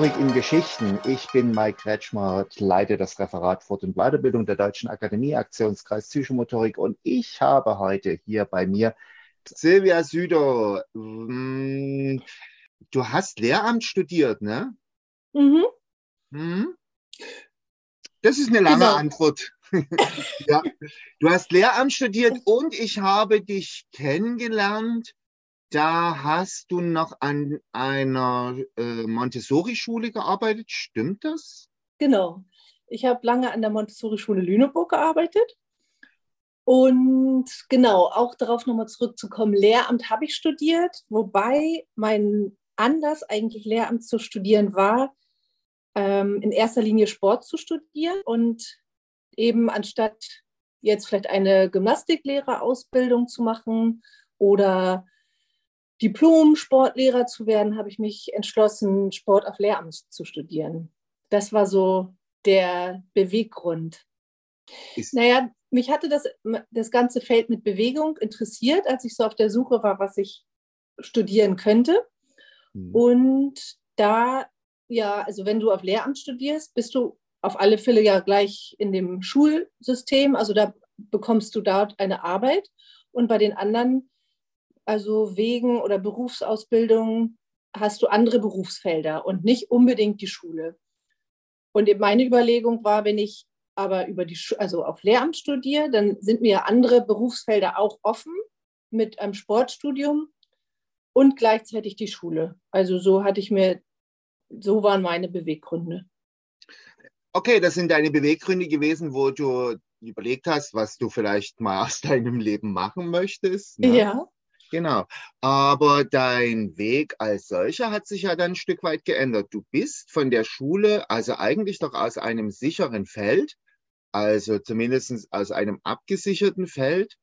Psychomotorik in Geschichten. Ich bin Mike Kretschmer, leite das Referat Fort- und Weiterbildung der Deutschen Akademie, Aktionskreis Psychomotorik. Und ich habe heute hier bei mir Silvia Süder. Hm, du hast Lehramt studiert, ne? Mhm. Hm? Das ist eine lange genau. Antwort. ja. Du hast Lehramt studiert und ich habe dich kennengelernt da hast du noch an einer äh, Montessori-Schule gearbeitet, stimmt das? Genau. Ich habe lange an der Montessori-Schule Lüneburg gearbeitet. Und genau, auch darauf nochmal zurückzukommen, Lehramt habe ich studiert, wobei mein Anlass eigentlich Lehramt zu studieren war, ähm, in erster Linie Sport zu studieren und eben anstatt jetzt vielleicht eine Gymnastiklehrerausbildung zu machen oder Diplom-Sportlehrer zu werden, habe ich mich entschlossen, Sport auf Lehramt zu studieren. Das war so der Beweggrund. Ist naja, mich hatte das, das ganze Feld mit Bewegung interessiert, als ich so auf der Suche war, was ich studieren könnte. Mhm. Und da, ja, also wenn du auf Lehramt studierst, bist du auf alle Fälle ja gleich in dem Schulsystem, also da bekommst du dort eine Arbeit. Und bei den anderen also wegen oder Berufsausbildung hast du andere Berufsfelder und nicht unbedingt die Schule. Und meine Überlegung war, wenn ich aber über die, also auf Lehramt studiere, dann sind mir andere Berufsfelder auch offen mit einem Sportstudium und gleichzeitig die Schule. Also so hatte ich mir, so waren meine Beweggründe. Okay, das sind deine Beweggründe gewesen, wo du überlegt hast, was du vielleicht mal aus deinem Leben machen möchtest. Ne? Ja. Genau. Aber dein Weg als solcher hat sich ja dann ein Stück weit geändert. Du bist von der Schule, also eigentlich doch aus einem sicheren Feld, also zumindest aus einem abgesicherten Feld.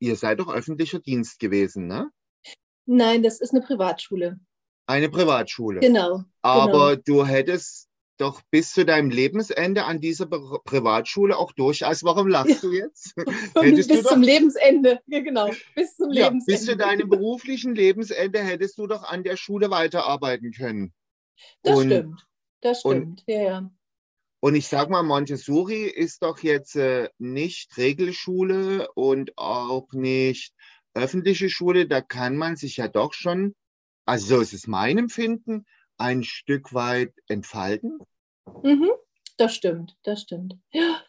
Ihr seid doch öffentlicher Dienst gewesen, ne? Nein, das ist eine Privatschule. Eine Privatschule. Genau. Aber genau. du hättest doch bis zu deinem Lebensende an dieser Privatschule auch durchaus. Warum lachst du jetzt? bis du zum Lebensende, ja, genau. Bis zum ja, Lebensende. Bis zu deinem beruflichen Lebensende hättest du doch an der Schule weiterarbeiten können. Das und, stimmt. Das stimmt, und, ja, ja. Und ich sag mal, Montessori ist doch jetzt äh, nicht Regelschule und auch nicht öffentliche Schule. Da kann man sich ja doch schon, also so ist es mein Empfinden, ein Stück weit entfalten? Mhm, das stimmt, das stimmt. Ja.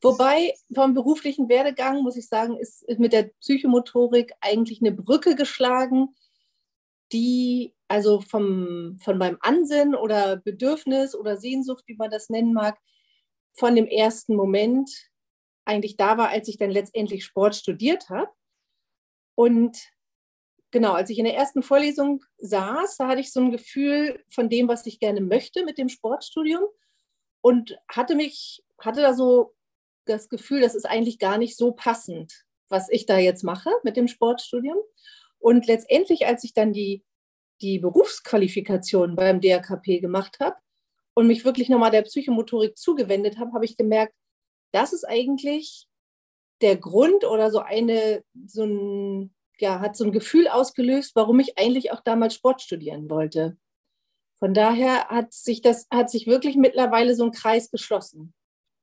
Wobei vom beruflichen Werdegang, muss ich sagen, ist, mit der Psychomotorik eigentlich eine Brücke geschlagen, die also vom, von meinem Ansinnen oder Bedürfnis oder Sehnsucht, wie man das nennen mag, von dem ersten Moment eigentlich da war, als ich dann letztendlich Sport studiert habe. Und genau, als ich in der ersten Vorlesung saß, da hatte ich so ein Gefühl von dem, was ich gerne möchte mit dem Sportstudium und hatte mich, hatte da so das Gefühl, das ist eigentlich gar nicht so passend, was ich da jetzt mache mit dem Sportstudium. Und letztendlich, als ich dann die, die Berufsqualifikation beim DRKP gemacht habe und mich wirklich nochmal der Psychomotorik zugewendet habe, habe ich gemerkt, das ist eigentlich der Grund oder so eine, so ein, ja, hat so ein Gefühl ausgelöst, warum ich eigentlich auch damals Sport studieren wollte. Von daher hat sich das, hat sich wirklich mittlerweile so ein Kreis geschlossen.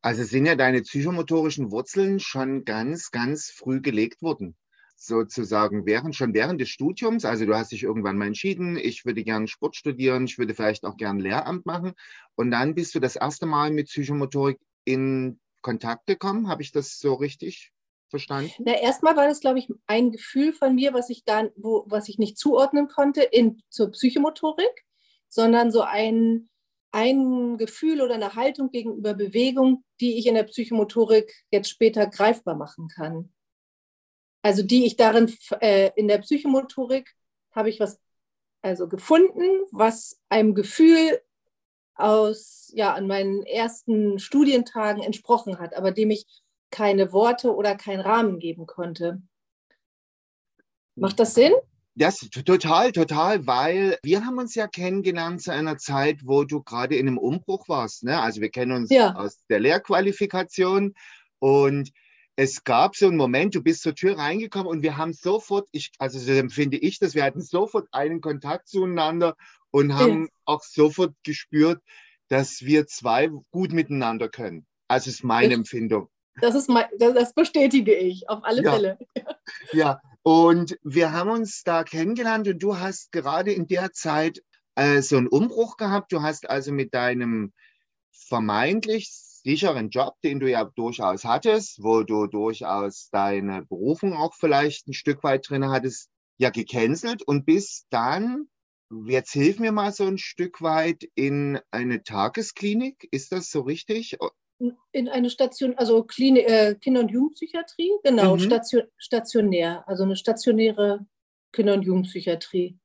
Also sind ja deine psychomotorischen Wurzeln schon ganz, ganz früh gelegt worden. Sozusagen während, schon während des Studiums. Also du hast dich irgendwann mal entschieden, ich würde gerne Sport studieren, ich würde vielleicht auch gerne Lehramt machen. Und dann bist du das erste Mal mit Psychomotorik in Kontakt gekommen. Habe ich das so richtig verstanden? Na, erstmal war das, glaube ich, ein Gefühl von mir, was ich gar, wo, was ich nicht zuordnen konnte in, zur Psychomotorik, sondern so ein, ein Gefühl oder eine Haltung gegenüber Bewegung, die ich in der Psychomotorik jetzt später greifbar machen kann. Also die ich darin, äh, in der Psychomotorik habe ich was also gefunden, was einem Gefühl aus, ja, an meinen ersten Studientagen entsprochen hat, aber dem ich keine Worte oder keinen Rahmen geben konnte. Macht das Sinn? Das total, total, weil wir haben uns ja kennengelernt zu einer Zeit, wo du gerade in einem Umbruch warst. Ne? Also wir kennen uns ja. aus der Lehrqualifikation und es gab so einen Moment, du bist zur Tür reingekommen und wir haben sofort, ich, also so empfinde ich das, wir hatten sofort einen Kontakt zueinander und haben ja. auch sofort gespürt, dass wir zwei gut miteinander können. Also ist meine ich, Empfindung. Das, ist mein, das bestätige ich, auf alle ja. Fälle. Ja, und wir haben uns da kennengelernt und du hast gerade in der Zeit äh, so einen Umbruch gehabt. Du hast also mit deinem vermeintlich sicheren Job, den du ja durchaus hattest, wo du durchaus deine Berufung auch vielleicht ein Stück weit drin hattest, ja gecancelt und bist dann, jetzt hilf mir mal so ein Stück weit, in eine Tagesklinik. Ist das so richtig? In eine Station, also Klinik, äh, Kinder- und Jugendpsychiatrie, genau, mhm. Station, stationär, also eine stationäre Kinder- und Jugendpsychiatrie.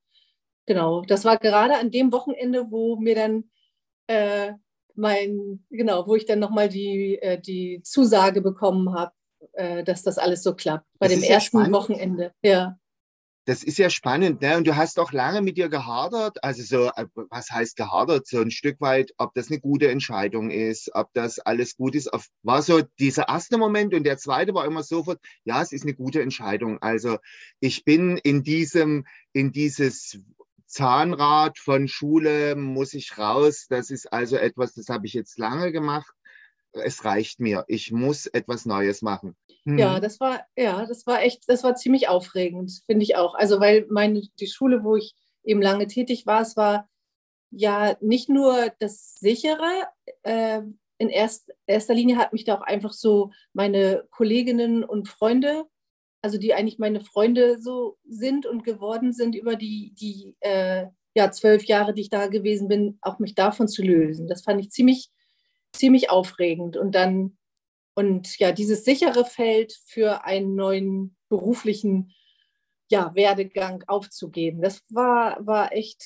Genau, das war gerade an dem Wochenende, wo mir dann äh, mein, genau, wo ich dann nochmal die, äh, die Zusage bekommen habe, äh, dass das alles so klappt. Bei das dem ersten ja Wochenende, ja. Das ist ja spannend, ne? Und du hast auch lange mit dir gehadert, also so, äh, was heißt gehadert? So ein Stück weit, ob das eine gute Entscheidung ist, ob das alles gut ist. War so dieser erste Moment und der zweite war immer sofort, ja, es ist eine gute Entscheidung. Also ich bin in diesem, in dieses Zahnrad von Schule muss ich raus. Das ist also etwas, das habe ich jetzt lange gemacht. Es reicht mir. Ich muss etwas Neues machen. Hm. Ja, das war, ja, das war echt, das war ziemlich aufregend, finde ich auch. Also, weil meine, die Schule, wo ich eben lange tätig war, es war ja nicht nur das sichere, äh, in erst, erster Linie hat mich da auch einfach so meine Kolleginnen und Freunde also die eigentlich meine Freunde so sind und geworden sind über die, die äh, ja, zwölf Jahre, die ich da gewesen bin, auch mich davon zu lösen. Das fand ich ziemlich, ziemlich aufregend. Und dann, und ja, dieses sichere Feld für einen neuen beruflichen ja, Werdegang aufzugeben, das war, war echt,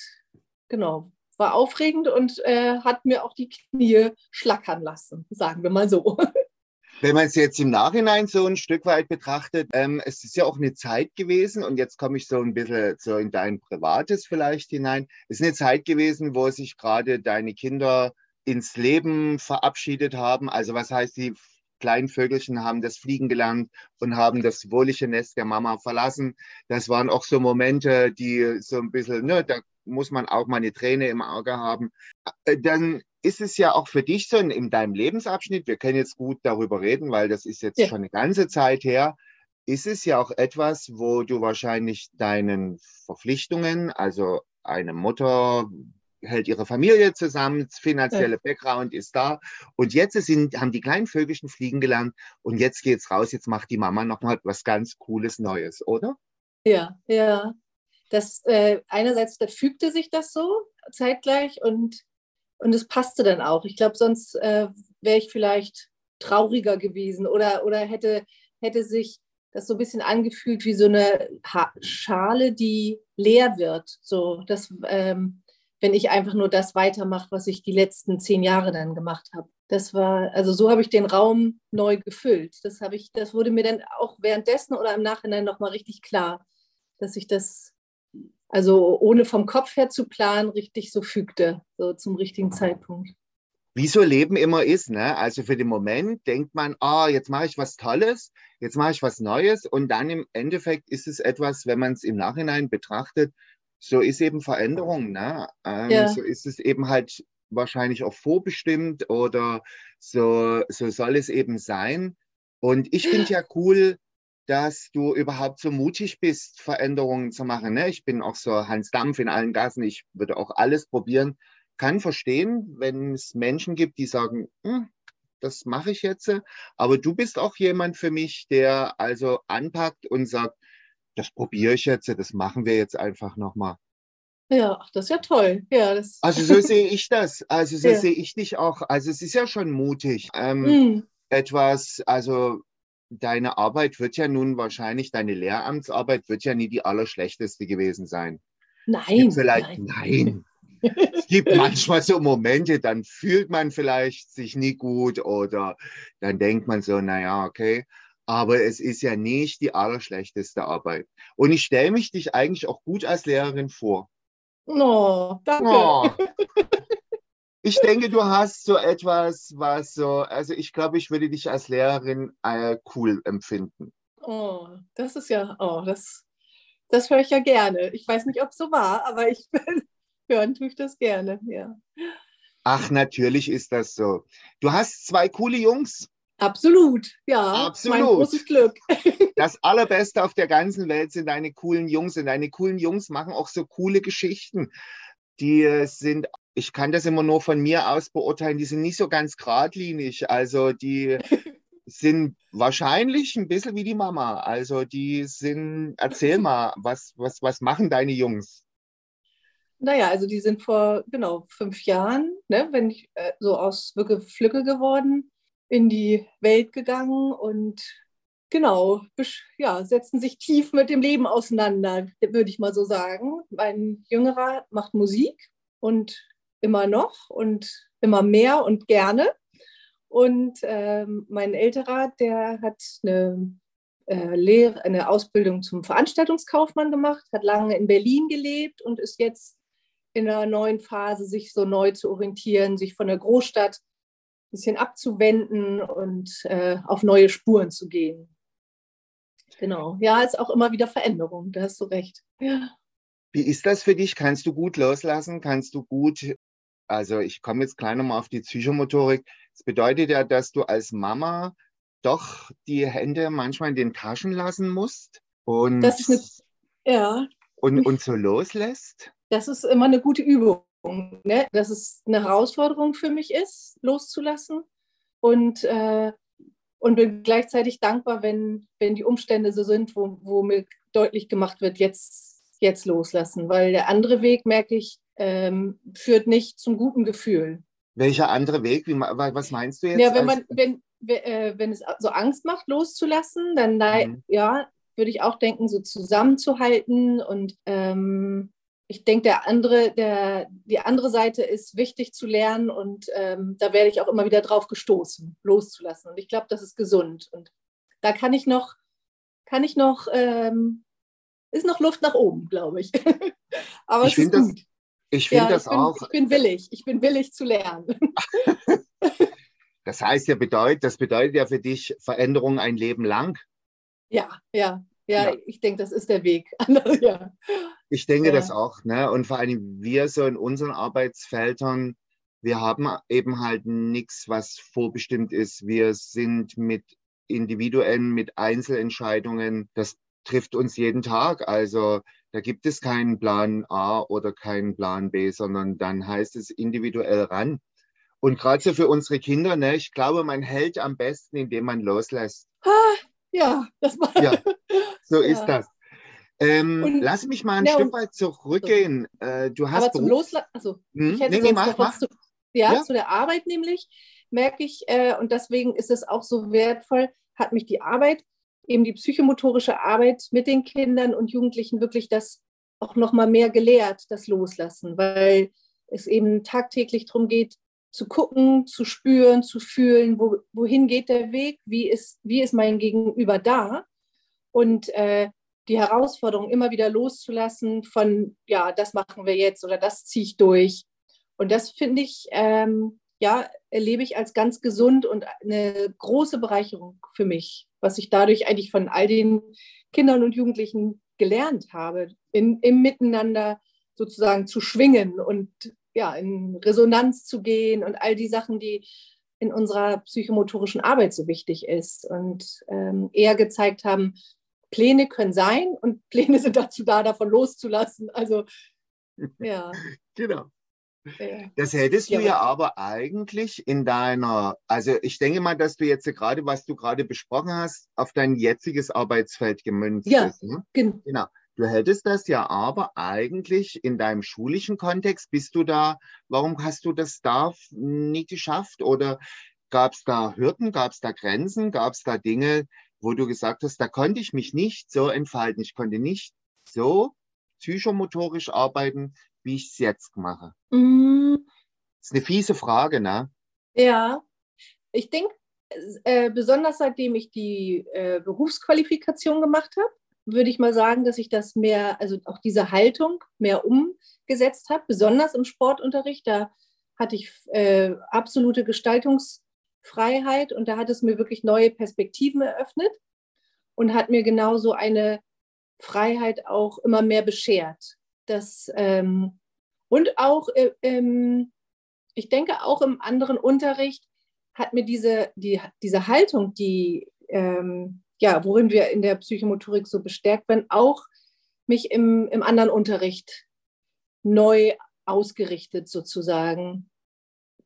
genau, war aufregend und äh, hat mir auch die Knie schlackern lassen, sagen wir mal so. Wenn man es jetzt im Nachhinein so ein Stück weit betrachtet, ähm, es ist ja auch eine Zeit gewesen, und jetzt komme ich so ein bisschen so in dein Privates vielleicht hinein. Es ist eine Zeit gewesen, wo sich gerade deine Kinder ins Leben verabschiedet haben. Also was heißt, die kleinen Vögelchen haben das Fliegen gelernt und haben das wohlige Nest der Mama verlassen. Das waren auch so Momente, die so ein bisschen, ne, da muss man auch mal eine Träne im Auge haben. Äh, dann ist es ja auch für dich so in, in deinem Lebensabschnitt, wir können jetzt gut darüber reden, weil das ist jetzt ja. schon eine ganze Zeit her, ist es ja auch etwas, wo du wahrscheinlich deinen Verpflichtungen, also eine Mutter hält ihre Familie zusammen, das finanzielle ja. Background ist da und jetzt sind, haben die kleinen Vögelchen fliegen gelernt und jetzt geht's raus, jetzt macht die Mama nochmal was ganz Cooles Neues, oder? Ja, ja. Das äh, einerseits da fügte sich das so zeitgleich und und es passte dann auch. Ich glaube, sonst äh, wäre ich vielleicht trauriger gewesen oder, oder hätte, hätte sich das so ein bisschen angefühlt wie so eine ha Schale, die leer wird. So, dass, ähm, wenn ich einfach nur das weitermache, was ich die letzten zehn Jahre dann gemacht habe. Das war, also so habe ich den Raum neu gefüllt. Das habe ich, das wurde mir dann auch währenddessen oder im Nachhinein nochmal richtig klar, dass ich das also ohne vom Kopf her zu planen, richtig so fügte, so zum richtigen Zeitpunkt. Wie so Leben immer ist, ne? Also für den Moment denkt man, ah, jetzt mache ich was Tolles, jetzt mache ich was Neues und dann im Endeffekt ist es etwas, wenn man es im Nachhinein betrachtet, so ist eben Veränderung, ne? Ähm, ja. So ist es eben halt wahrscheinlich auch vorbestimmt oder so, so soll es eben sein. Und ich finde ja cool, dass du überhaupt so mutig bist, Veränderungen zu machen. Ne? Ich bin auch so Hans Dampf in allen Gassen. Ich würde auch alles probieren. Kann verstehen, wenn es Menschen gibt, die sagen, hm, das mache ich jetzt. Aber du bist auch jemand für mich, der also anpackt und sagt, das probiere ich jetzt, das machen wir jetzt einfach nochmal. Ja, das ist ja toll. Ja, das also so sehe ich das. Also so ja. sehe ich dich auch. Also es ist ja schon mutig. Ähm, mm. Etwas, also deine Arbeit wird ja nun wahrscheinlich, deine Lehramtsarbeit wird ja nie die allerschlechteste gewesen sein. Nein. Vielleicht, nein. nein. es gibt manchmal so Momente, dann fühlt man vielleicht sich nie gut oder dann denkt man so, naja, okay. Aber es ist ja nicht die allerschlechteste Arbeit. Und ich stelle mich dich eigentlich auch gut als Lehrerin vor. Oh, danke. Oh. Ich denke, du hast so etwas, was so, also ich glaube, ich würde dich als Lehrerin äh, cool empfinden. Oh, das ist ja, oh, das, das höre ich ja gerne. Ich weiß nicht, ob es so war, aber ich hören tue ich das gerne, ja. Ach, natürlich ist das so. Du hast zwei coole Jungs. Absolut, ja. Absolut. Mein großes Glück. Das Allerbeste auf der ganzen Welt sind deine coolen Jungs. Und deine coolen Jungs machen auch so coole Geschichten. Die sind, ich kann das immer nur von mir aus beurteilen, die sind nicht so ganz geradlinig. Also die sind wahrscheinlich ein bisschen wie die Mama. Also die sind, erzähl mal, was, was, was machen deine Jungs? Naja, also die sind vor genau fünf Jahren, ne, wenn ich äh, so aus Flücke geworden, in die Welt gegangen und genau, ja, setzen sich tief mit dem Leben auseinander, würde ich mal so sagen. Mein Jüngerer macht Musik und immer noch und immer mehr und gerne. Und ähm, mein Älterer, der hat eine, äh, Lehre, eine Ausbildung zum Veranstaltungskaufmann gemacht, hat lange in Berlin gelebt und ist jetzt in einer neuen Phase, sich so neu zu orientieren, sich von der Großstadt bisschen abzuwenden und äh, auf neue Spuren zu gehen. Genau. Ja, ist auch immer wieder Veränderung, da hast du recht. Ja. Wie ist das für dich? Kannst du gut loslassen? Kannst du gut, also ich komme jetzt gleich nochmal auf die Psychomotorik. Das bedeutet ja, dass du als Mama doch die Hände manchmal in den Taschen lassen musst und, das ist eine, ja. und, und so loslässt das ist immer eine gute Übung. Ne? Dass es eine Herausforderung für mich ist, loszulassen. Und, äh, und bin gleichzeitig dankbar, wenn, wenn die Umstände so sind, wo, wo mir deutlich gemacht wird, jetzt, jetzt loslassen. Weil der andere Weg, merke ich, ähm, führt nicht zum guten Gefühl. Welcher andere Weg? Wie, was meinst du jetzt? Ja, wenn, man, wenn, äh, wenn es so Angst macht, loszulassen, dann mhm. ja, würde ich auch denken, so zusammenzuhalten und ähm, ich denke, der andere, der, die andere Seite ist wichtig zu lernen und ähm, da werde ich auch immer wieder drauf gestoßen, loszulassen. Und ich glaube, das ist gesund. Und da kann ich noch, kann ich noch, ähm, ist noch Luft nach oben, glaube ich. Aber ich finde das, ich find ja, das ich bin, auch. Ich bin willig, ich bin willig zu lernen. das heißt ja, bedeutet, das bedeutet ja für dich Veränderung ein Leben lang. Ja, ja, ja, ja. ich denke, das ist der Weg. ja. Ich denke ja. das auch. Ne? Und vor allem wir so in unseren Arbeitsfeldern, wir haben eben halt nichts, was vorbestimmt ist. Wir sind mit individuellen, mit Einzelentscheidungen, das trifft uns jeden Tag. Also da gibt es keinen Plan A oder keinen Plan B, sondern dann heißt es individuell ran. Und gerade so für unsere Kinder, ne, ich glaube, man hält am besten, indem man loslässt. Ja, das war. Ja, so ja. ist das. Ähm, und, lass mich mal ein ja, Stück weit zurückgehen. So. Äh, du hast aber zum Loslassen, also hm? ich hätte nee, nee, mach, mach. Zu, ja, ja, zu der Arbeit nämlich, merke ich, äh, und deswegen ist es auch so wertvoll, hat mich die Arbeit, eben die psychomotorische Arbeit mit den Kindern und Jugendlichen wirklich das auch noch mal mehr gelehrt, das Loslassen, weil es eben tagtäglich darum geht, zu gucken, zu spüren, zu fühlen, wo, wohin geht der Weg, wie ist, wie ist mein Gegenüber da und äh, die Herausforderung immer wieder loszulassen von, ja, das machen wir jetzt oder das ziehe ich durch. Und das finde ich, ähm, ja, erlebe ich als ganz gesund und eine große Bereicherung für mich, was ich dadurch eigentlich von all den Kindern und Jugendlichen gelernt habe, in, im Miteinander sozusagen zu schwingen und ja, in Resonanz zu gehen und all die Sachen, die in unserer psychomotorischen Arbeit so wichtig ist und ähm, eher gezeigt haben, Pläne können sein und Pläne sind dazu da, davon loszulassen. Also, ja. genau. Das hättest du ja aber eigentlich in deiner, also ich denke mal, dass du jetzt gerade, was du gerade besprochen hast, auf dein jetziges Arbeitsfeld gemünzt ja, ist. Ne? Genau. Du hättest das ja aber eigentlich in deinem schulischen Kontext, bist du da, warum hast du das da nicht geschafft? Oder gab es da Hürden, gab es da Grenzen, gab es da Dinge, wo du gesagt hast, da konnte ich mich nicht so entfalten. Ich konnte nicht so psychomotorisch arbeiten, wie ich es jetzt mache. Mm. Das ist eine fiese Frage, ne? Ja, ich denke, äh, besonders seitdem ich die äh, Berufsqualifikation gemacht habe, würde ich mal sagen, dass ich das mehr, also auch diese Haltung mehr umgesetzt habe, besonders im Sportunterricht. Da hatte ich äh, absolute Gestaltungs- Freiheit und da hat es mir wirklich neue Perspektiven eröffnet und hat mir genauso eine Freiheit auch immer mehr beschert. Das, ähm, Und auch, äh, ähm, ich denke, auch im anderen Unterricht hat mir diese, die, diese Haltung, die, ähm, ja, worin wir in der Psychomotorik so bestärkt werden, auch mich im, im anderen Unterricht neu ausgerichtet sozusagen.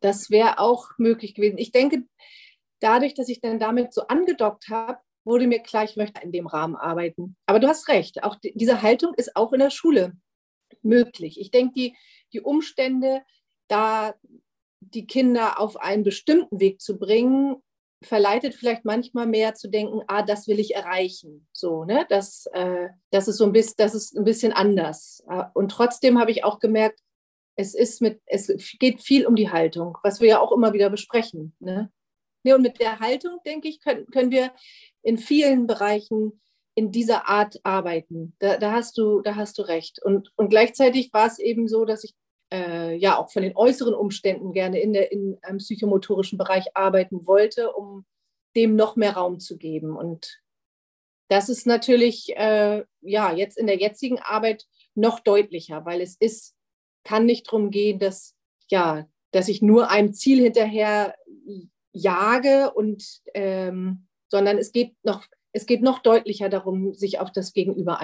Das wäre auch möglich gewesen. Ich denke, dadurch, dass ich dann damit so angedockt habe, wurde mir klar, ich möchte in dem Rahmen arbeiten. Aber du hast recht, auch die, diese Haltung ist auch in der Schule möglich. Ich denke, die, die Umstände, da die Kinder auf einen bestimmten Weg zu bringen, verleitet vielleicht manchmal mehr zu denken, ah, das will ich erreichen. So, ne? Das, äh, das ist so ein bisschen, das ist ein bisschen anders. Und trotzdem habe ich auch gemerkt, es ist mit, es geht viel um die Haltung, was wir ja auch immer wieder besprechen. Ne? Nee, und mit der Haltung, denke ich, können, können wir in vielen Bereichen in dieser Art arbeiten. Da, da, hast, du, da hast du recht. Und, und gleichzeitig war es eben so, dass ich äh, ja auch von den äußeren Umständen gerne in, der, in einem psychomotorischen Bereich arbeiten wollte, um dem noch mehr Raum zu geben. Und das ist natürlich äh, ja jetzt in der jetzigen Arbeit noch deutlicher, weil es ist, kann nicht darum gehen, dass ja, dass ich nur einem Ziel hinterher jage und ähm, sondern es geht noch es geht noch deutlicher darum, sich auf das Gegenüber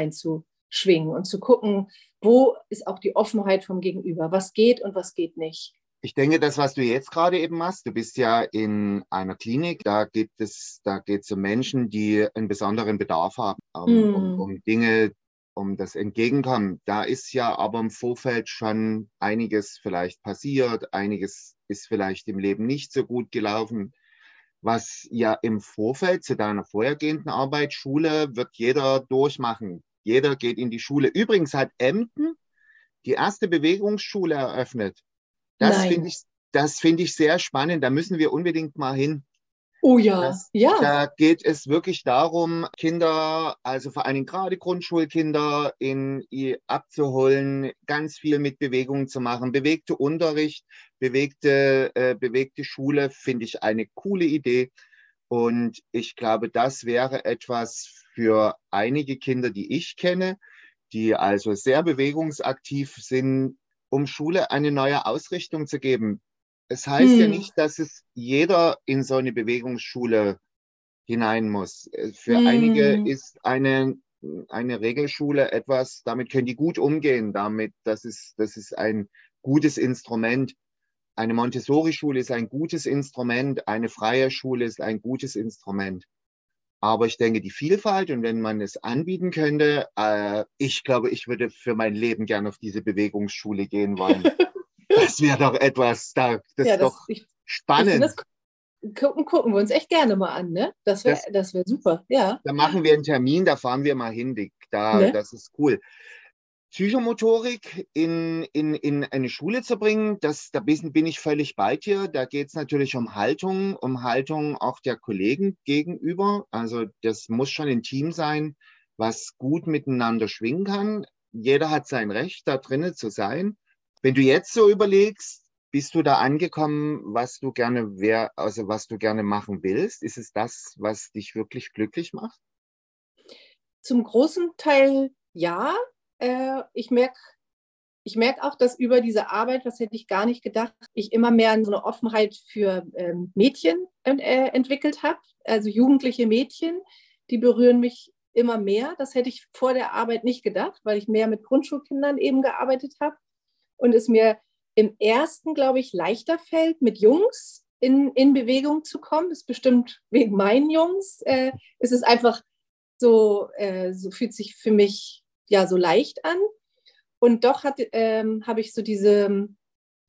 einzuschwingen und zu gucken, wo ist auch die Offenheit vom Gegenüber, was geht und was geht nicht. Ich denke, das, was du jetzt gerade eben machst, du bist ja in einer Klinik, da gibt es, da geht es um Menschen, die einen besonderen Bedarf haben, um, mm. um, um Dinge, um das Entgegenkommen. Da ist ja aber im Vorfeld schon einiges vielleicht passiert, einiges ist vielleicht im Leben nicht so gut gelaufen was ja im Vorfeld zu deiner vorhergehenden Arbeit, Schule, wird jeder durchmachen. Jeder geht in die Schule. Übrigens hat Emden die erste Bewegungsschule eröffnet. Das finde ich, das finde ich sehr spannend. Da müssen wir unbedingt mal hin. Oh ja, das, ja. Da geht es wirklich darum, Kinder, also vor allem gerade Grundschulkinder, in, abzuholen, ganz viel mit Bewegungen zu machen. Bewegte Unterricht, bewegte, äh, bewegte Schule finde ich eine coole Idee. Und ich glaube, das wäre etwas für einige Kinder, die ich kenne, die also sehr bewegungsaktiv sind, um Schule eine neue Ausrichtung zu geben. Es heißt hm. ja nicht, dass es jeder in so eine Bewegungsschule hinein muss. Äh, für hm. einige ist eine, eine Regelschule etwas, damit können die gut umgehen, damit, das ist, das ist ein gutes Instrument. Eine Montessori-Schule ist ein gutes Instrument, eine freie Schule ist ein gutes Instrument. Aber ich denke, die Vielfalt und wenn man es anbieten könnte, äh, ich glaube, ich würde für mein Leben gerne auf diese Bewegungsschule gehen wollen. Das wäre doch etwas, da, das ja, ist das, doch ich, spannend. Das gucken, gucken wir uns echt gerne mal an, ne? Das wäre das, das wär super, ja. Da machen wir einen Termin, da fahren wir mal hin, da, ne? das ist cool. Psychomotorik in, in, in eine Schule zu bringen, das, da bin, ich völlig bei dir. Da geht es natürlich um Haltung, um Haltung auch der Kollegen gegenüber. Also das muss schon ein Team sein, was gut miteinander schwingen kann. Jeder hat sein Recht, da drinnen zu sein. Wenn du jetzt so überlegst, bist du da angekommen, was du gerne wär, also was du gerne machen willst? Ist es das, was dich wirklich glücklich macht? Zum großen Teil ja. Äh, ich merke ich merke auch, dass über diese Arbeit, was hätte ich gar nicht gedacht, ich immer mehr so eine Offenheit für ähm, Mädchen äh, entwickelt habe. Also jugendliche Mädchen, die berühren mich immer mehr. Das hätte ich vor der Arbeit nicht gedacht, weil ich mehr mit Grundschulkindern eben gearbeitet habe und es mir im ersten, glaube ich, leichter fällt, mit Jungs in, in Bewegung zu kommen. Das ist bestimmt wegen meinen Jungs. Äh, es ist einfach so, äh, so fühlt sich für mich ja so leicht an. Und doch ähm, habe ich so diese,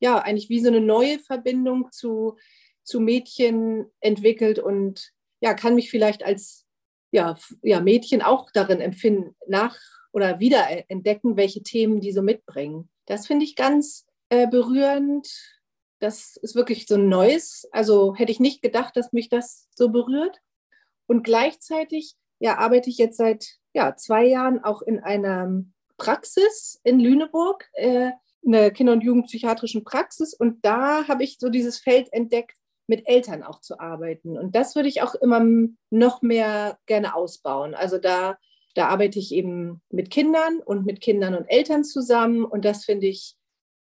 ja, eigentlich wie so eine neue Verbindung zu, zu Mädchen entwickelt und ja, kann mich vielleicht als ja, ja, Mädchen auch darin empfinden, nach oder wieder entdecken, welche Themen die so mitbringen. Das finde ich ganz äh, berührend. Das ist wirklich so ein Neues. Also hätte ich nicht gedacht, dass mich das so berührt. Und gleichzeitig ja, arbeite ich jetzt seit ja, zwei Jahren auch in einer Praxis in Lüneburg, äh, eine Kinder- und Jugendpsychiatrischen Praxis. Und da habe ich so dieses Feld entdeckt, mit Eltern auch zu arbeiten. Und das würde ich auch immer noch mehr gerne ausbauen. Also da da arbeite ich eben mit Kindern und mit Kindern und Eltern zusammen und das finde ich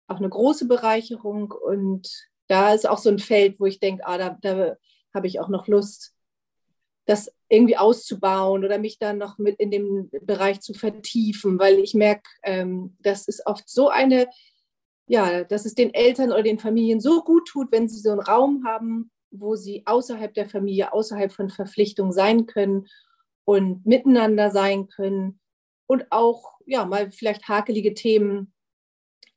auch eine große Bereicherung. Und da ist auch so ein Feld, wo ich denke, ah, da, da habe ich auch noch Lust, das irgendwie auszubauen oder mich dann noch mit in dem Bereich zu vertiefen, weil ich merke, ähm, das ist oft so eine, ja, dass es den Eltern oder den Familien so gut tut, wenn sie so einen Raum haben, wo sie außerhalb der Familie, außerhalb von Verpflichtungen sein können und miteinander sein können und auch ja mal vielleicht hakelige Themen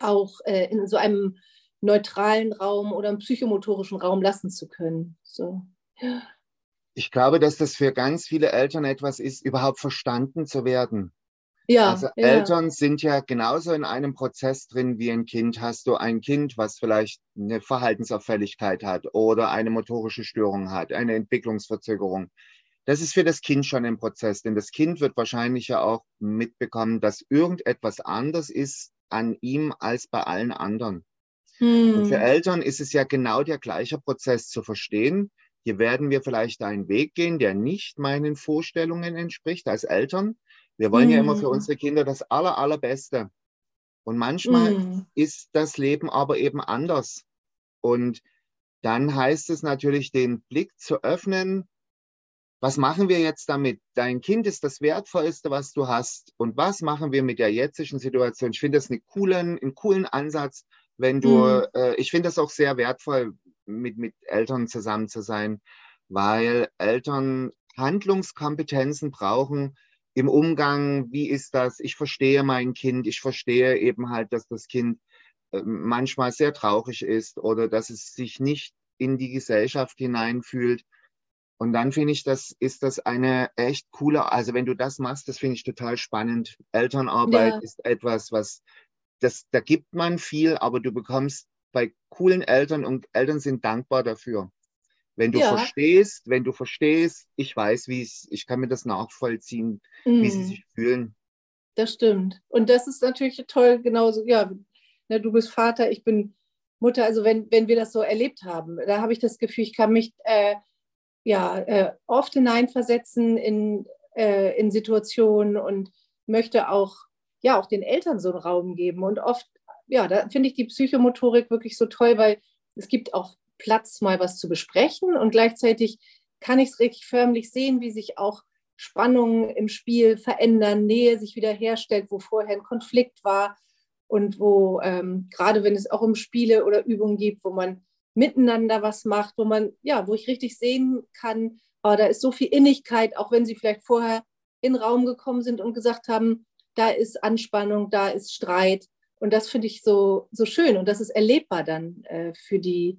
auch äh, in so einem neutralen Raum oder einem psychomotorischen Raum lassen zu können. So. Ich glaube, dass das für ganz viele Eltern etwas ist, überhaupt verstanden zu werden. Ja, also ja. Eltern sind ja genauso in einem Prozess drin wie ein Kind. Hast du ein Kind, was vielleicht eine Verhaltensauffälligkeit hat oder eine motorische Störung hat, eine Entwicklungsverzögerung. Das ist für das Kind schon ein Prozess, denn das Kind wird wahrscheinlich ja auch mitbekommen, dass irgendetwas anders ist an ihm als bei allen anderen. Hm. Für. Eltern ist es ja genau der gleiche Prozess zu verstehen. Hier werden wir vielleicht einen Weg gehen, der nicht meinen Vorstellungen entspricht als Eltern. Wir wollen mm. ja immer für hm. unsere Kinder das Aller, Allerbeste. Und manchmal mm. ist das Leben aber eben anders. Und dann heißt es natürlich, den Blick zu öffnen. Was machen wir jetzt damit? Dein Kind ist das Wertvollste, was du hast. Und was machen wir mit der jetzigen Situation? Ich finde das einen coolen, einen coolen Ansatz, wenn du, mm. äh, ich finde das auch sehr wertvoll, mit, mit Eltern zusammen zu sein, weil Eltern Handlungskompetenzen brauchen im Umgang, wie ist das? Ich verstehe mein Kind, ich verstehe eben halt, dass das Kind äh, manchmal sehr traurig ist oder dass es sich nicht in die Gesellschaft hineinfühlt. Und dann finde ich, das ist das eine echt coole, also wenn du das machst, das finde ich total spannend. Elternarbeit ja. ist etwas, was, das, da gibt man viel, aber du bekommst bei coolen Eltern und Eltern sind dankbar dafür. Wenn du ja. verstehst, wenn du verstehst, ich weiß, wie es, ich kann mir das nachvollziehen, mm. wie sie mhm. sich fühlen. Das stimmt. Und das ist natürlich toll, genauso, ja, ne, du bist Vater, ich bin Mutter, also wenn, wenn wir das so erlebt haben, da habe ich das Gefühl, ich kann mich äh, ja, äh, oft hineinversetzen in, äh, in Situationen und möchte auch, ja, auch den Eltern so einen Raum geben. Und oft ja, da finde ich die Psychomotorik wirklich so toll, weil es gibt auch Platz, mal was zu besprechen und gleichzeitig kann ich es richtig förmlich sehen, wie sich auch Spannungen im Spiel verändern, Nähe sich wieder herstellt, wo vorher ein Konflikt war und wo ähm, gerade wenn es auch um Spiele oder Übungen gibt, wo man miteinander was macht, wo man, ja, wo ich richtig sehen kann, oh, da ist so viel Innigkeit, auch wenn sie vielleicht vorher in den Raum gekommen sind und gesagt haben, da ist Anspannung, da ist Streit. Und das finde ich so, so schön und das ist erlebbar dann äh, für, die,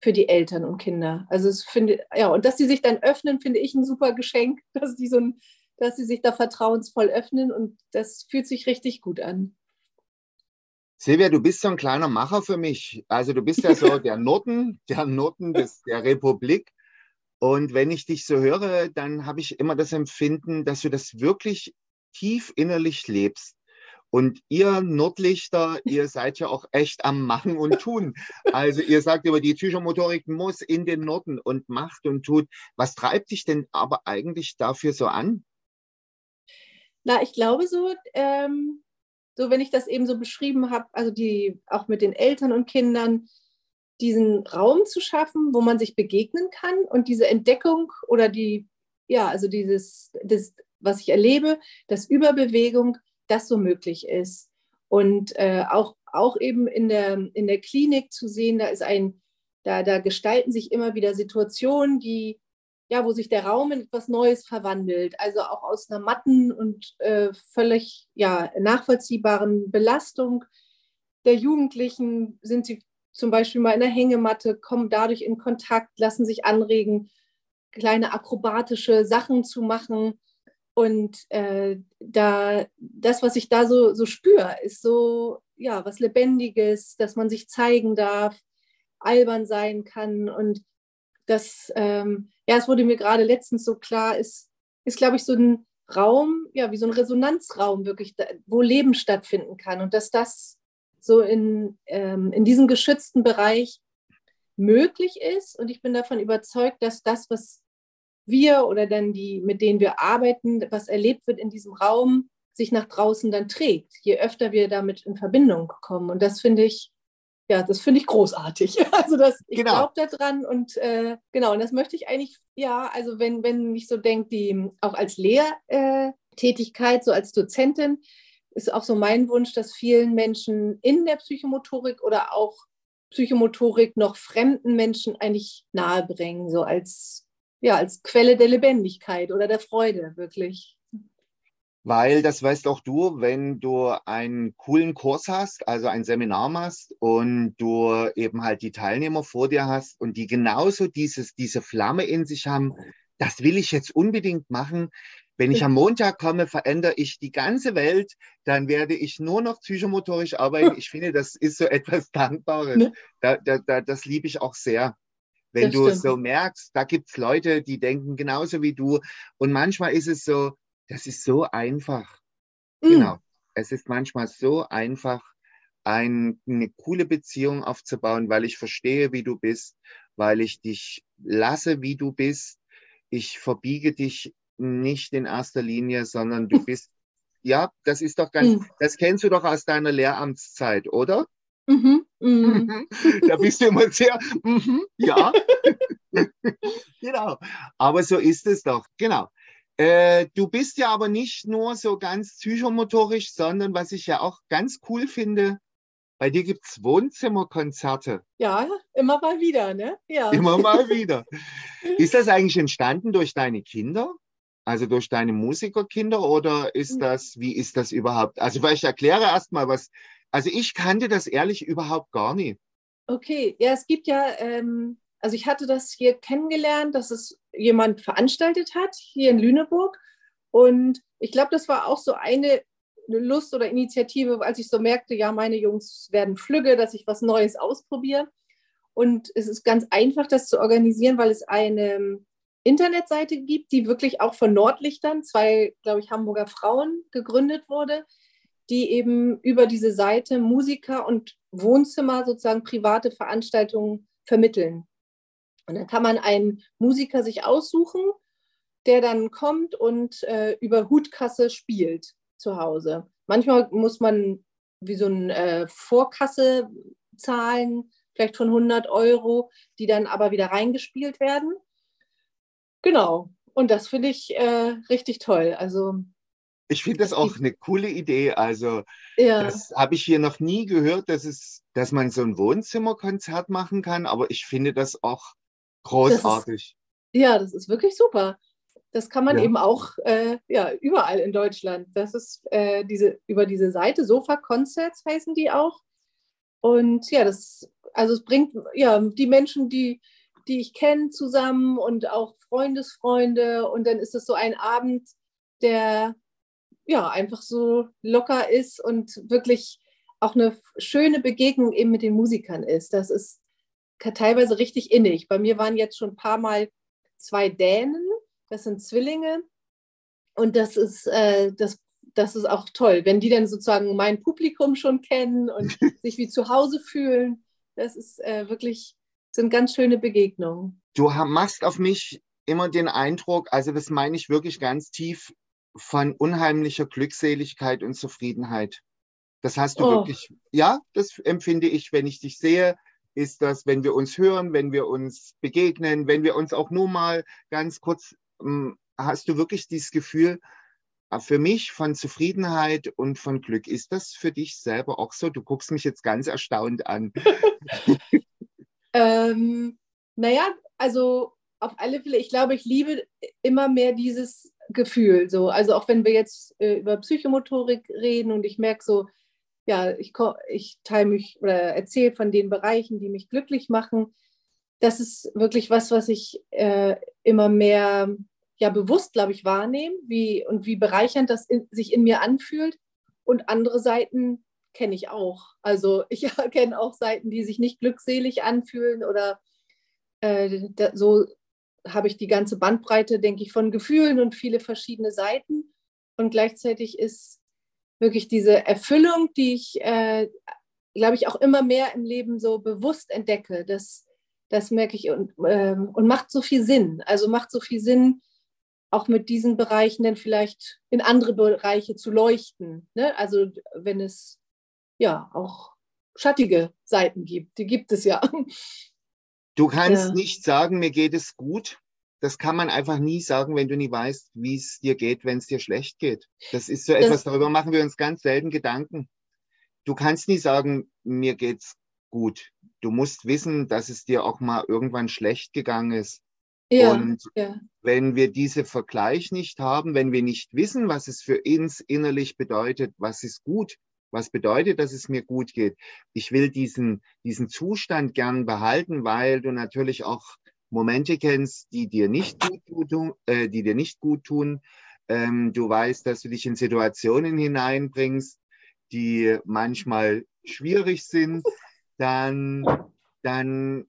für die Eltern und Kinder. Also es finde, ja, und dass sie sich dann öffnen, finde ich ein super Geschenk, dass die so ein, dass sie sich da vertrauensvoll öffnen und das fühlt sich richtig gut an. Silvia, du bist so ein kleiner Macher für mich. Also du bist ja so der Norden, der Norden des, der Republik. Und wenn ich dich so höre, dann habe ich immer das Empfinden, dass du das wirklich tief innerlich lebst. Und ihr Nordlichter, ihr seid ja auch echt am Machen und Tun. Also ihr sagt über die Psychomotorik muss in den Norden und macht und tut. Was treibt dich denn aber eigentlich dafür so an? Na, ich glaube so, ähm, so wenn ich das eben so beschrieben habe, also die auch mit den Eltern und Kindern, diesen Raum zu schaffen, wo man sich begegnen kann und diese Entdeckung oder die, ja, also dieses, das, was ich erlebe, das Überbewegung das so möglich ist. Und äh, auch, auch eben in der, in der Klinik zu sehen, da ist ein, da, da gestalten sich immer wieder Situationen, die, ja, wo sich der Raum in etwas Neues verwandelt. Also auch aus einer matten und äh, völlig ja, nachvollziehbaren Belastung der Jugendlichen sind sie zum Beispiel mal in der Hängematte, kommen dadurch in Kontakt, lassen sich anregen, kleine akrobatische Sachen zu machen. Und äh, da, das, was ich da so, so spüre, ist so, ja, was Lebendiges, dass man sich zeigen darf, albern sein kann. Und das, ähm, ja, es wurde mir gerade letztens so klar, ist, ist glaube ich, so ein Raum, ja, wie so ein Resonanzraum wirklich, wo Leben stattfinden kann. Und dass das so in, ähm, in diesem geschützten Bereich möglich ist. Und ich bin davon überzeugt, dass das, was wir oder dann die, mit denen wir arbeiten, was erlebt wird in diesem Raum, sich nach draußen dann trägt, je öfter wir damit in Verbindung kommen. Und das finde ich, ja, das finde ich großartig. Also das, ich genau. glaube daran und äh, genau, und das möchte ich eigentlich, ja, also wenn, wenn ich so denke, die auch als Lehrtätigkeit, so als Dozentin, ist auch so mein Wunsch, dass vielen Menschen in der Psychomotorik oder auch Psychomotorik noch fremden Menschen eigentlich nahebringen, so als, ja, als Quelle der Lebendigkeit oder der Freude, wirklich. Weil das weißt auch du, wenn du einen coolen Kurs hast, also ein Seminar machst und du eben halt die Teilnehmer vor dir hast und die genauso dieses, diese Flamme in sich haben, das will ich jetzt unbedingt machen. Wenn ich am Montag komme, verändere ich die ganze Welt, dann werde ich nur noch psychomotorisch arbeiten. Ich finde, das ist so etwas Dankbares. Ne? Da, da, da, das liebe ich auch sehr. Wenn das du stimmt. so merkst, da gibt es Leute, die denken genauso wie du. Und manchmal ist es so, das ist so einfach. Mhm. Genau. Es ist manchmal so einfach, ein, eine coole Beziehung aufzubauen, weil ich verstehe, wie du bist, weil ich dich lasse, wie du bist. Ich verbiege dich nicht in erster Linie, sondern du bist, ja, das ist doch ganz, mhm. das kennst du doch aus deiner Lehramtszeit, oder? Mhm, mhm. Da bist du immer sehr, mhm, ja. genau. Aber so ist es doch. Genau. Äh, du bist ja aber nicht nur so ganz psychomotorisch, sondern was ich ja auch ganz cool finde, bei dir gibt es Wohnzimmerkonzerte. Ja, immer mal wieder, ne? Ja. Immer mal wieder. ist das eigentlich entstanden durch deine Kinder? Also durch deine Musikerkinder oder ist hm. das, wie ist das überhaupt? Also vielleicht erkläre erstmal was. Also ich kannte das ehrlich überhaupt gar nicht. Okay, ja, es gibt ja ähm, also ich hatte das hier kennengelernt, dass es jemand veranstaltet hat, hier in Lüneburg. Und ich glaube, das war auch so eine, Lust oder Initiative, als ich so merkte, ja, meine Jungs werden flügge, dass ich was Neues ausprobiere. Und es ist ganz einfach, das zu organisieren, weil es eine Internetseite gibt, die wirklich auch von Nordlichtern, zwei, glaube ich, Hamburger Frauen gegründet wurde, die eben über diese Seite Musiker und Wohnzimmer sozusagen private Veranstaltungen vermitteln. Und dann kann man einen Musiker sich aussuchen, der dann kommt und äh, über Hutkasse spielt zu Hause. Manchmal muss man wie so eine äh, Vorkasse zahlen, vielleicht von 100 Euro, die dann aber wieder reingespielt werden. Genau. Und das finde ich äh, richtig toll. Also ich finde das auch eine coole Idee. Also, ja. das habe ich hier noch nie gehört, dass, es, dass man so ein Wohnzimmerkonzert machen kann, aber ich finde das auch Großartig. Das ist, ja, das ist wirklich super. Das kann man ja. eben auch äh, ja, überall in Deutschland. Das ist äh, diese, über diese Seite, Sofa Concerts heißen die auch. Und ja, das, also es bringt ja die Menschen, die, die ich kenne, zusammen und auch Freundesfreunde. Und dann ist es so ein Abend, der ja einfach so locker ist und wirklich auch eine schöne Begegnung eben mit den Musikern ist. Das ist teilweise richtig innig. Bei mir waren jetzt schon ein paar Mal zwei Dänen, das sind Zwillinge. Und das ist, äh, das, das ist auch toll, wenn die dann sozusagen mein Publikum schon kennen und sich wie zu Hause fühlen. Das ist äh, wirklich, sind ganz schöne Begegnungen. Du machst auf mich immer den Eindruck, also das meine ich wirklich ganz tief, von unheimlicher Glückseligkeit und Zufriedenheit. Das hast du oh. wirklich, ja, das empfinde ich, wenn ich dich sehe, ist das, wenn wir uns hören, wenn wir uns begegnen, wenn wir uns auch nur mal ganz kurz, hm, hast du wirklich dieses Gefühl, äh, für mich von Zufriedenheit und von Glück. Ist das für dich selber auch so? Du guckst mich jetzt ganz erstaunt an. ähm, naja, also auf alle Fälle, ich glaube, ich liebe immer mehr dieses Gefühl. So. Also auch wenn wir jetzt äh, über Psychomotorik reden und ich merke so, ja, ich, ich teile mich oder erzähle von den Bereichen, die mich glücklich machen. Das ist wirklich was, was ich äh, immer mehr ja, bewusst, glaube ich, wahrnehme wie, und wie bereichernd das in, sich in mir anfühlt. Und andere Seiten kenne ich auch. Also ich kenne auch Seiten, die sich nicht glückselig anfühlen oder äh, da, so habe ich die ganze Bandbreite, denke ich, von Gefühlen und viele verschiedene Seiten. Und gleichzeitig ist wirklich diese Erfüllung, die ich, äh, glaube ich, auch immer mehr im Leben so bewusst entdecke. Das, das merke ich und, ähm, und macht so viel Sinn. Also macht so viel Sinn, auch mit diesen Bereichen dann vielleicht in andere Bereiche zu leuchten. Ne? Also wenn es ja auch schattige Seiten gibt. Die gibt es ja. Du kannst ja. nicht sagen, mir geht es gut. Das kann man einfach nie sagen, wenn du nie weißt, wie es dir geht, wenn es dir schlecht geht. Das ist so das, etwas, darüber machen wir uns ganz selten Gedanken. Du kannst nie sagen, mir geht's gut. Du musst wissen, dass es dir auch mal irgendwann schlecht gegangen ist. Ja, und ja. wenn wir diese Vergleich nicht haben, wenn wir nicht wissen, was es für uns innerlich bedeutet, was ist gut, was bedeutet, dass es mir gut geht. Ich will diesen, diesen Zustand gern behalten, weil du natürlich auch Momente kennst, die dir nicht gut tun, äh, die dir nicht gut tun. Ähm, du weißt, dass du dich in Situationen hineinbringst, die manchmal schwierig sind. Dann, dann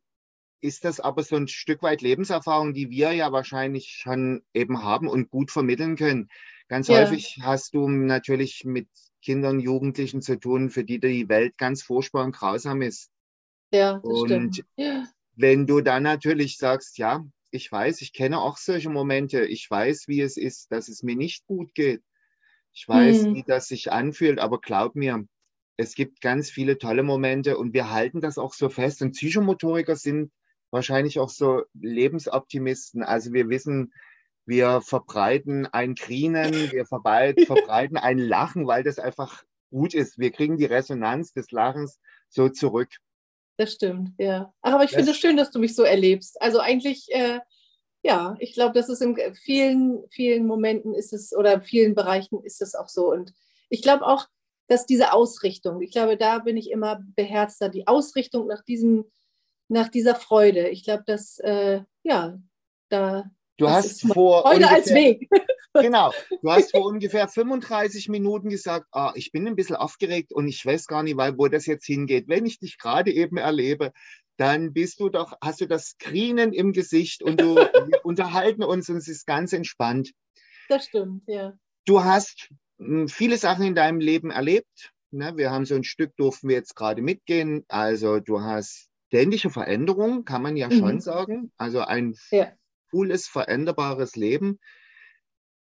ist das aber so ein Stück weit Lebenserfahrung, die wir ja wahrscheinlich schon eben haben und gut vermitteln können. Ganz ja. häufig hast du natürlich mit Kindern, Jugendlichen zu tun, für die die Welt ganz furchtbar und grausam ist. Ja, das und stimmt. Wenn du dann natürlich sagst, ja, ich weiß, ich kenne auch solche Momente, ich weiß, wie es ist, dass es mir nicht gut geht. Ich weiß, hm. wie das sich anfühlt, aber glaub mir, es gibt ganz viele tolle Momente und wir halten das auch so fest. Und Psychomotoriker sind wahrscheinlich auch so Lebensoptimisten. Also wir wissen, wir verbreiten ein Grinen, wir verbreiten ein Lachen, weil das einfach gut ist. Wir kriegen die Resonanz des Lachens so zurück. Das stimmt, ja. Ach, aber ich finde es schön, dass du mich so erlebst. Also eigentlich, äh, ja, ich glaube, dass es in vielen, vielen Momenten ist es oder in vielen Bereichen ist es auch so. Und ich glaube auch, dass diese Ausrichtung, ich glaube, da bin ich immer beherzter, die Ausrichtung nach diesem, nach dieser Freude. Ich glaube, dass, äh, ja, da Du hast vor heute ungefähr, als Weg. genau. Du hast vor ungefähr 35 Minuten gesagt, ah, ich bin ein bisschen aufgeregt und ich weiß gar nicht, wo das jetzt hingeht. Wenn ich dich gerade eben erlebe, dann bist du doch, hast du das Screenen im Gesicht und du wir unterhalten uns und es ist ganz entspannt. Das stimmt, ja. Du hast hm, viele Sachen in deinem Leben erlebt. Ne? Wir haben so ein Stück, durften wir jetzt gerade mitgehen. Also du hast ständige Veränderungen, kann man ja mhm. schon sagen. Also ein ja cooles, veränderbares Leben.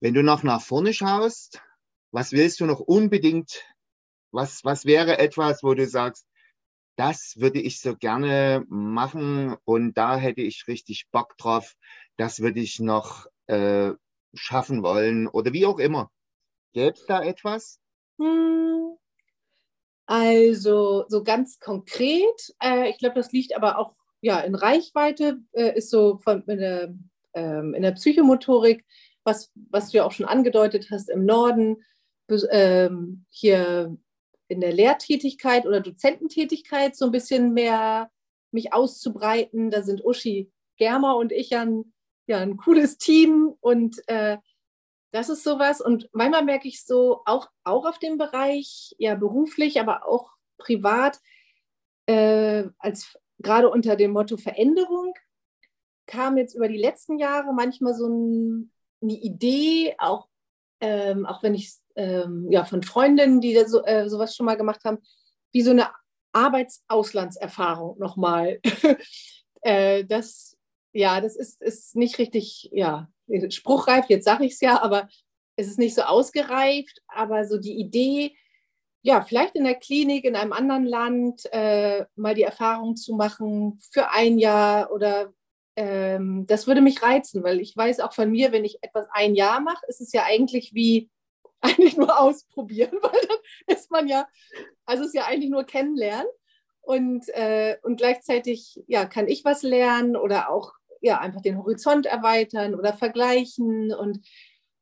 Wenn du noch nach vorne schaust, was willst du noch unbedingt? Was, was wäre etwas, wo du sagst, das würde ich so gerne machen und da hätte ich richtig Bock drauf, das würde ich noch äh, schaffen wollen oder wie auch immer. Gäbe es da etwas? Hm. Also so ganz konkret, äh, ich glaube, das liegt aber auch ja, in Reichweite äh, ist so von, in, der, ähm, in der Psychomotorik, was, was du ja auch schon angedeutet hast, im Norden, ähm, hier in der Lehrtätigkeit oder Dozententätigkeit so ein bisschen mehr mich auszubreiten. Da sind Uschi Germer und ich ein, ja, ein cooles Team und äh, das ist sowas. Und manchmal merke ich so, auch, auch auf dem Bereich, ja beruflich, aber auch privat, äh, als gerade unter dem Motto Veränderung kam jetzt über die letzten Jahre manchmal so ein, eine Idee, auch, ähm, auch wenn ich ähm, ja, von Freundinnen, die so, äh, sowas schon mal gemacht haben, wie so eine Arbeitsauslandserfahrung nochmal. äh, das, ja, das ist, ist nicht richtig, ja, spruchreif, jetzt sage ich es ja, aber es ist nicht so ausgereift, aber so die Idee, ja, vielleicht in der Klinik in einem anderen Land äh, mal die Erfahrung zu machen für ein Jahr oder ähm, das würde mich reizen, weil ich weiß auch von mir, wenn ich etwas ein Jahr mache, ist es ja eigentlich wie eigentlich nur ausprobieren, weil dann ist man ja, also es ist ja eigentlich nur kennenlernen und, äh, und gleichzeitig ja, kann ich was lernen oder auch ja, einfach den Horizont erweitern oder vergleichen und,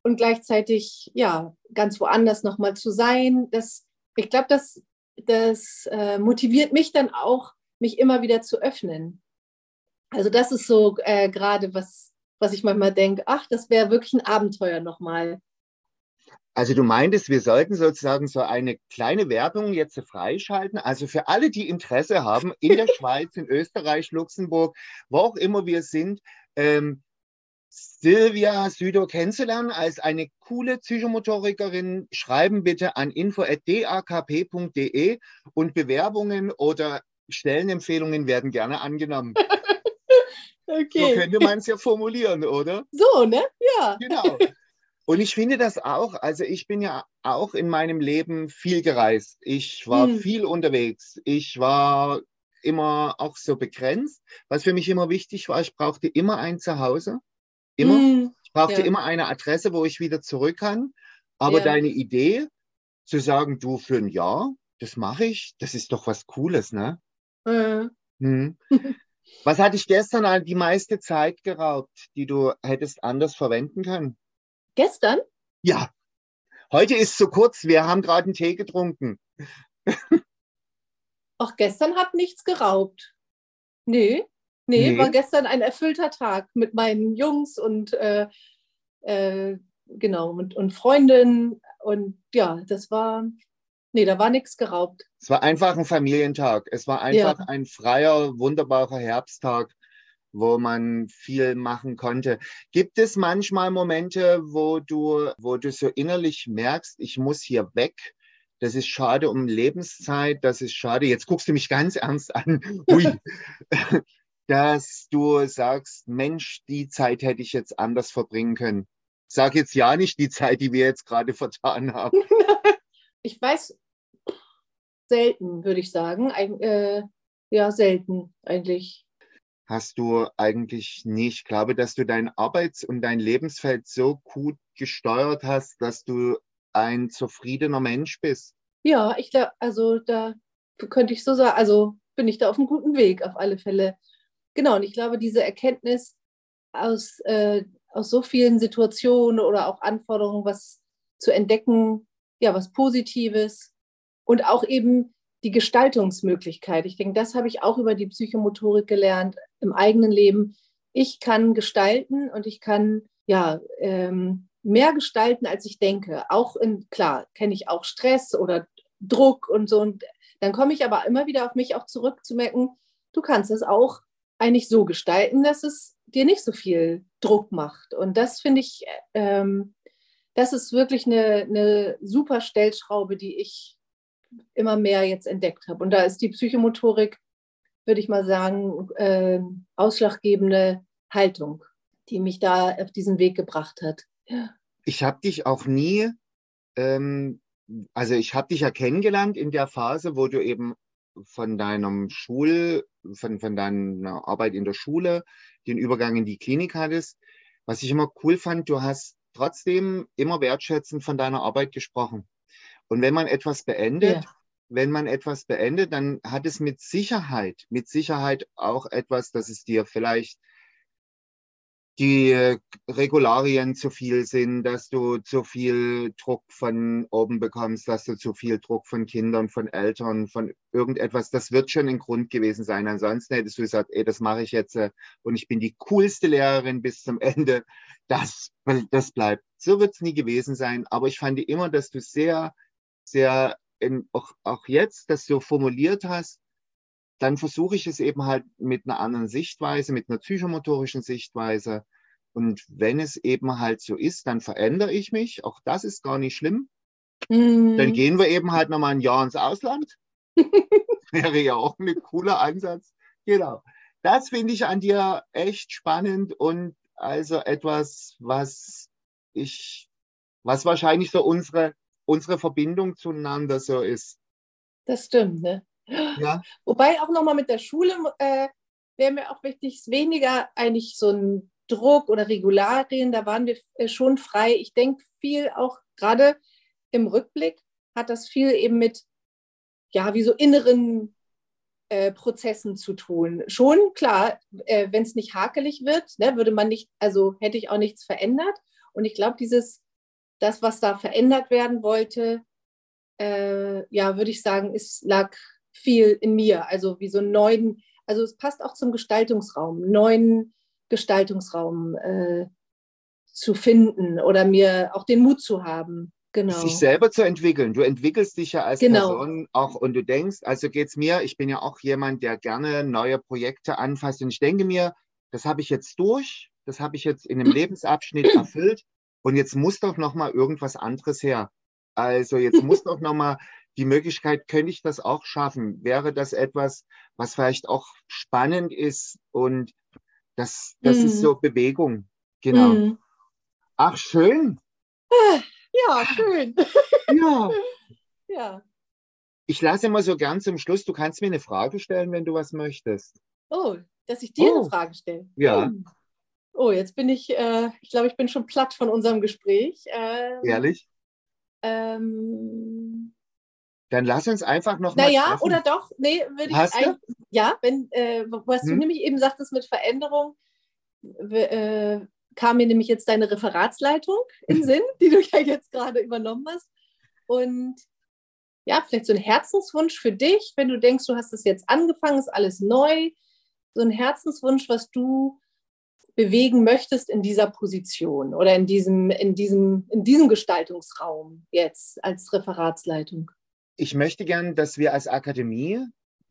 und gleichzeitig ja, ganz woanders nochmal zu sein. Das, ich glaube, das, das äh, motiviert mich dann auch, mich immer wieder zu öffnen. Also das ist so äh, gerade was, was ich manchmal denke, ach, das wäre wirklich ein Abenteuer nochmal. Also du meintest, wir sollten sozusagen so eine kleine Werbung jetzt freischalten. Also für alle, die Interesse haben, in der Schweiz, in Österreich, Luxemburg, wo auch immer wir sind, ähm, Silvia Südo kennenzulernen als eine coole Psychomotorikerin, schreiben bitte an info.dakp.de und Bewerbungen oder Stellenempfehlungen werden gerne angenommen. okay. So könnte man es ja formulieren, oder? So, ne? Ja. Genau. Und ich finde das auch, also ich bin ja auch in meinem Leben viel gereist. Ich war Hm. viel unterwegs. Ich war immer auch so begrenzt. Was für mich immer wichtig war, ich brauchte immer ein Zuhause. Immer. Hm, Ich brauchte Ja. immer eine Adresse, wo ich wieder zurück kann. Aber Ja. deine Idee, zu sagen, du für ein Jahr, das mache ich, das ist doch was Cooles, ne? äh, Hm. Was hat dich gestern an die meiste Zeit geraubt, die du hättest anders verwenden können? Gestern? Ja, heute ist so kurz, wir haben gerade einen Tee getrunken. Auch gestern hat nichts geraubt. Nee, nee, Nee. war gestern ein erfüllter Tag mit meinen Jungs und äh, äh, genau und, und Freundinnen. Und ja, das war, nee, da war nichts geraubt. Es war einfach ein Familientag. Es war einfach ein freier, wunderbarer Herbsttag, wo man viel machen konnte. Gibt es manchmal Momente, wo du, wo du so innerlich merkst, ich muss hier weg? Das ist schade um Lebenszeit, das ist schade. Jetzt guckst du mich ganz ernst an. Ui. Dass du sagst, Mensch, die Zeit hätte ich jetzt anders verbringen können. Sag jetzt ja nicht die Zeit, die wir jetzt gerade vertan haben. Ich weiß, selten, würde ich sagen. Ein, äh, ja, selten eigentlich. hast du eigentlich nicht. Ich glaube, dass du dein Arbeits- und dein Lebensfeld so gut gesteuert hast, dass du ein zufriedener Mensch bist. Ja, ich glaube, also da könnte ich so sagen, also bin ich da auf einem guten Weg, auf alle Fälle. Genau, und ich glaube, diese Erkenntnis aus, äh, aus so vielen Situationen oder auch Anforderungen, was zu entdecken, ja, was Positives und auch eben die Gestaltungsmöglichkeit. Ich denke, das habe ich auch über die Psychomotorik gelernt im eigenen Leben. Ich kann gestalten und ich kann ja ähm, mehr gestalten, als ich denke. Auch in, klar, kenne ich auch Stress oder Druck und so. Und dann komme ich aber immer wieder auf mich auch zurück zu merken, du kannst es auch eigentlich so gestalten, dass es dir nicht so viel Druck macht. Und das finde ich, ähm, das ist wirklich eine, eine super Stellschraube, die ich immer mehr jetzt entdeckt habe. Und da ist die Psychomotorik, würde ich mal sagen, äh, ausschlaggebende Haltung, die mich da auf diesen Weg gebracht hat. Ja. Ich habe dich auch nie, ähm, also ich habe dich ja kennengelernt in der Phase, wo du eben von deinem Schul, von, von deiner Arbeit in der Schule den Übergang in die Klinik hattest. Was ich immer cool fand, du hast trotzdem immer wertschätzend von deiner Arbeit gesprochen. Und wenn man etwas beendet, Ja. wenn man etwas beendet, dann hat es mit Sicherheit, mit Sicherheit auch etwas, dass es dir vielleicht die äh, Regularien zu viel sind, dass du zu viel Druck von oben bekommst, dass du zu viel Druck von Kindern, von Eltern, von irgendetwas. Das wird schon ein Grund gewesen sein. Ansonsten hättest du gesagt, ey, das mache ich jetzt äh, und ich bin die coolste Lehrerin bis zum Ende. Das, das bleibt. So wird es nie gewesen sein. Aber ich fand immer, dass du sehr, sehr, auch, auch jetzt, dass du formuliert hast, dann versuche ich es eben halt mit einer anderen Sichtweise, mit einer psychomotorischen Sichtweise. Und wenn es eben halt so ist, dann verändere ich mich. Auch das ist gar nicht schlimm. Mhm. Dann gehen wir eben halt nochmal ein Jahr ins Ausland. Wäre ja auch ein cooler Ansatz. Genau. Das finde ich an dir echt spannend und also etwas, was ich, was wahrscheinlich so unsere, unsere Verbindung zueinander so ist. Das stimmt, ne? Ja. Wobei auch nochmal mit der Schule äh, wäre mir auch wichtig, ist weniger eigentlich so ein Druck oder Regularien, da waren wir äh, schon frei. Ich denke viel auch gerade im Rückblick hat das viel eben mit, ja, wie so inneren äh, Prozessen zu tun. Schon klar, äh, wenn es nicht hakelig wird, ne, würde man nicht, also hätte ich auch nichts verändert. Und ich glaube, dieses, das, was da verändert werden wollte, äh, ja, würde ich sagen, es lag viel in mir. Also wie so einen neuen, also es passt auch zum Gestaltungsraum, einen neuen Gestaltungsraum äh, zu finden oder mir auch den Mut zu haben. Genau. sich selber zu entwickeln. Du entwickelst dich ja als Genau. Person auch und du denkst, also geht's mir, ich bin ja auch jemand, der gerne neue Projekte anfasst und ich denke mir, das habe ich jetzt durch, das habe ich jetzt in einem Lebensabschnitt erfüllt und jetzt muss doch noch mal irgendwas anderes her. Also jetzt muss doch noch mal die Möglichkeit, könnte ich das auch schaffen? Wäre das etwas, was vielleicht auch spannend ist und das, das ist Mhm. so Bewegung. Genau. Mhm. Ach, schön. Ja, schön. Ja. Ja. Ich lasse immer so gern zum Schluss, du kannst mir eine Frage stellen, wenn du was möchtest. Oh, dass ich dir Oh. eine Frage stelle. Ja. Hm. Oh, jetzt bin ich, äh, ich glaube, ich bin schon platt von unserem Gespräch. Ähm, Ehrlich? Ähm, Dann lass uns einfach noch mal naja, oder doch, nee, würde ich Hast du? eigentlich, ja, wenn, äh, was du Hm? nämlich eben sagtest mit Veränderung, äh, kam mir nämlich jetzt deine Referatsleitung in Sinn, die du ja jetzt gerade übernommen hast. Und ja, vielleicht so ein Herzenswunsch für dich, wenn du denkst, du hast es jetzt angefangen, ist alles neu. So ein Herzenswunsch, was du bewegen möchtest in dieser Position oder in diesem, in diesem, in diesem Gestaltungsraum jetzt als Referatsleitung. Ich möchte gern, dass wir als Akademie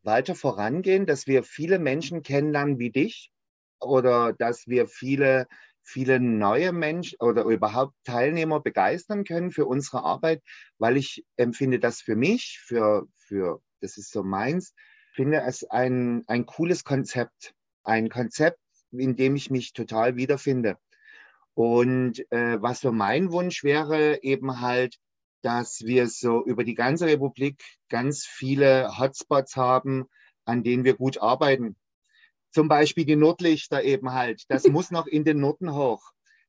weiter vorangehen, dass wir viele Menschen kennenlernen wie dich oder dass wir viele, viele neue Menschen oder überhaupt Teilnehmer begeistern können für unsere Arbeit, weil ich empfinde das für mich, für, für, das ist so meins, finde es ein, ein cooles Konzept, ein Konzept, in dem ich mich total wiederfinde. Und äh, was so mein Wunsch wäre, eben halt, dass wir so über die ganze Republik ganz viele Hotspots haben, an denen wir gut arbeiten. Zum Beispiel die Nordlichter eben halt. Das muss noch in den Norden hoch.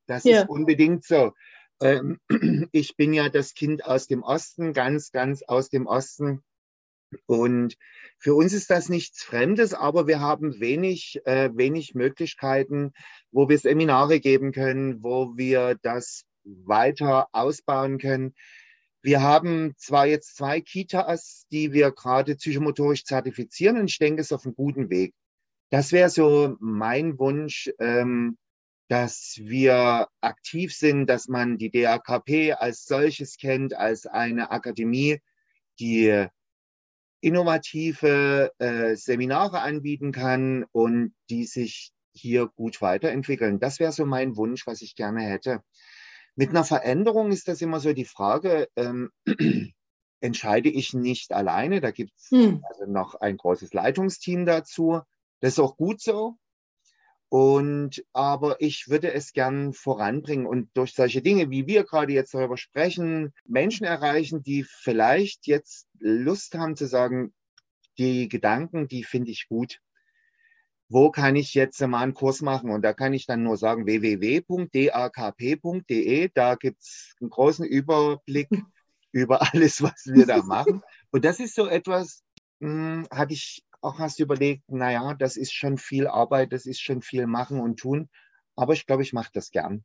Das Ja. ist unbedingt so. Ähm, ich bin ja das Kind aus dem Osten, ganz, ganz aus dem Osten. Und für uns ist das nichts Fremdes, aber wir haben wenig, äh, wenig Möglichkeiten, wo wir Seminare geben können, wo wir das weiter ausbauen können. Wir haben zwar jetzt zwei Kitas, die wir gerade psychomotorisch zertifizieren und ich denke, es ist auf einem guten Weg. Das wäre so mein Wunsch, ähm, dass wir aktiv sind, dass man die DAKP als solches kennt, als eine Akademie, die innovative äh, Seminare anbieten kann und die sich hier gut weiterentwickeln. Das wäre so mein Wunsch, was ich gerne hätte. Mit einer Veränderung ist das immer so die Frage, ähm, entscheide ich nicht alleine. Da gibt es Hm. also noch ein großes Leitungsteam dazu. Das ist auch gut so. Und aber ich würde es gern voranbringen und durch solche Dinge, wie wir gerade jetzt darüber sprechen, Menschen erreichen, die vielleicht jetzt Lust haben zu sagen, die Gedanken, die finde ich gut. Wo kann ich jetzt mal einen Kurs machen? Und da kann ich dann nur sagen, www.dakp.de. Da gibt es einen großen Überblick über alles, was wir da machen. Und das ist so etwas, hm, hatte ich auch hast überlegt, naja, das ist schon viel Arbeit, das ist schon viel machen und tun. Aber ich glaube, ich mache das gern.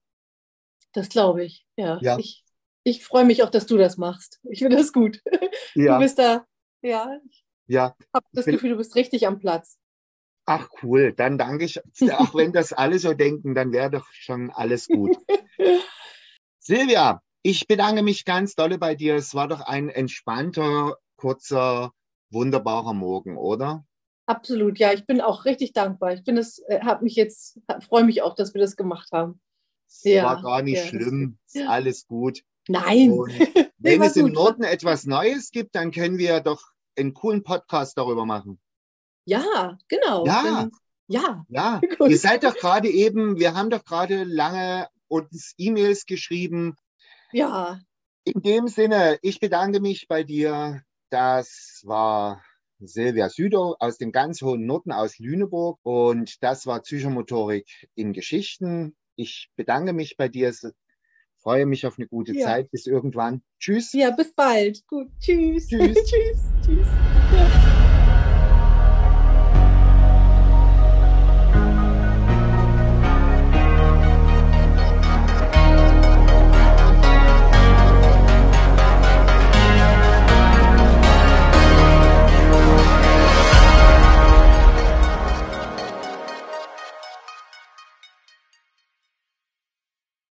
Das glaube ich, ja. Ja. Ich, ich freue mich auch, dass du das machst. Ich finde das gut. Du Ja, bist da, ja, ich ja. habe das Gefühl, du bist richtig am Platz. Ach cool, dann danke ich. Auch wenn das alle so denken, dann wäre doch schon alles gut. Silvia, ich bedanke mich ganz dolle bei dir. Es war doch ein entspannter, kurzer, wunderbarer Morgen, oder? Absolut, ja, ich bin auch richtig dankbar. Ich bin es, äh, habe mich jetzt, freue mich auch, dass wir das gemacht haben. Es Ja, war gar nicht ja, schlimm. Ist ja. alles gut. Nein, Und wenn es im. Norden etwas Neues gibt, dann können wir doch einen coolen Podcast darüber machen. Ja, genau. Ja. Wenn, ja, Ja, Gut. ihr seid doch gerade eben, wir haben doch gerade lange uns E-Mails geschrieben. ja, In dem Sinne, ich bedanke mich bei dir. Das war Silvia Süder aus dem ganz hohen Norden aus Lüneburg und das war Psychomotorik in Geschichten. Ich bedanke mich bei dir, freue mich auf eine gute Ja. Zeit. Bis irgendwann. Tschüss. ja, bis bald. Gut, tschüss. Tschüss. tschüss, tschüss. Ja.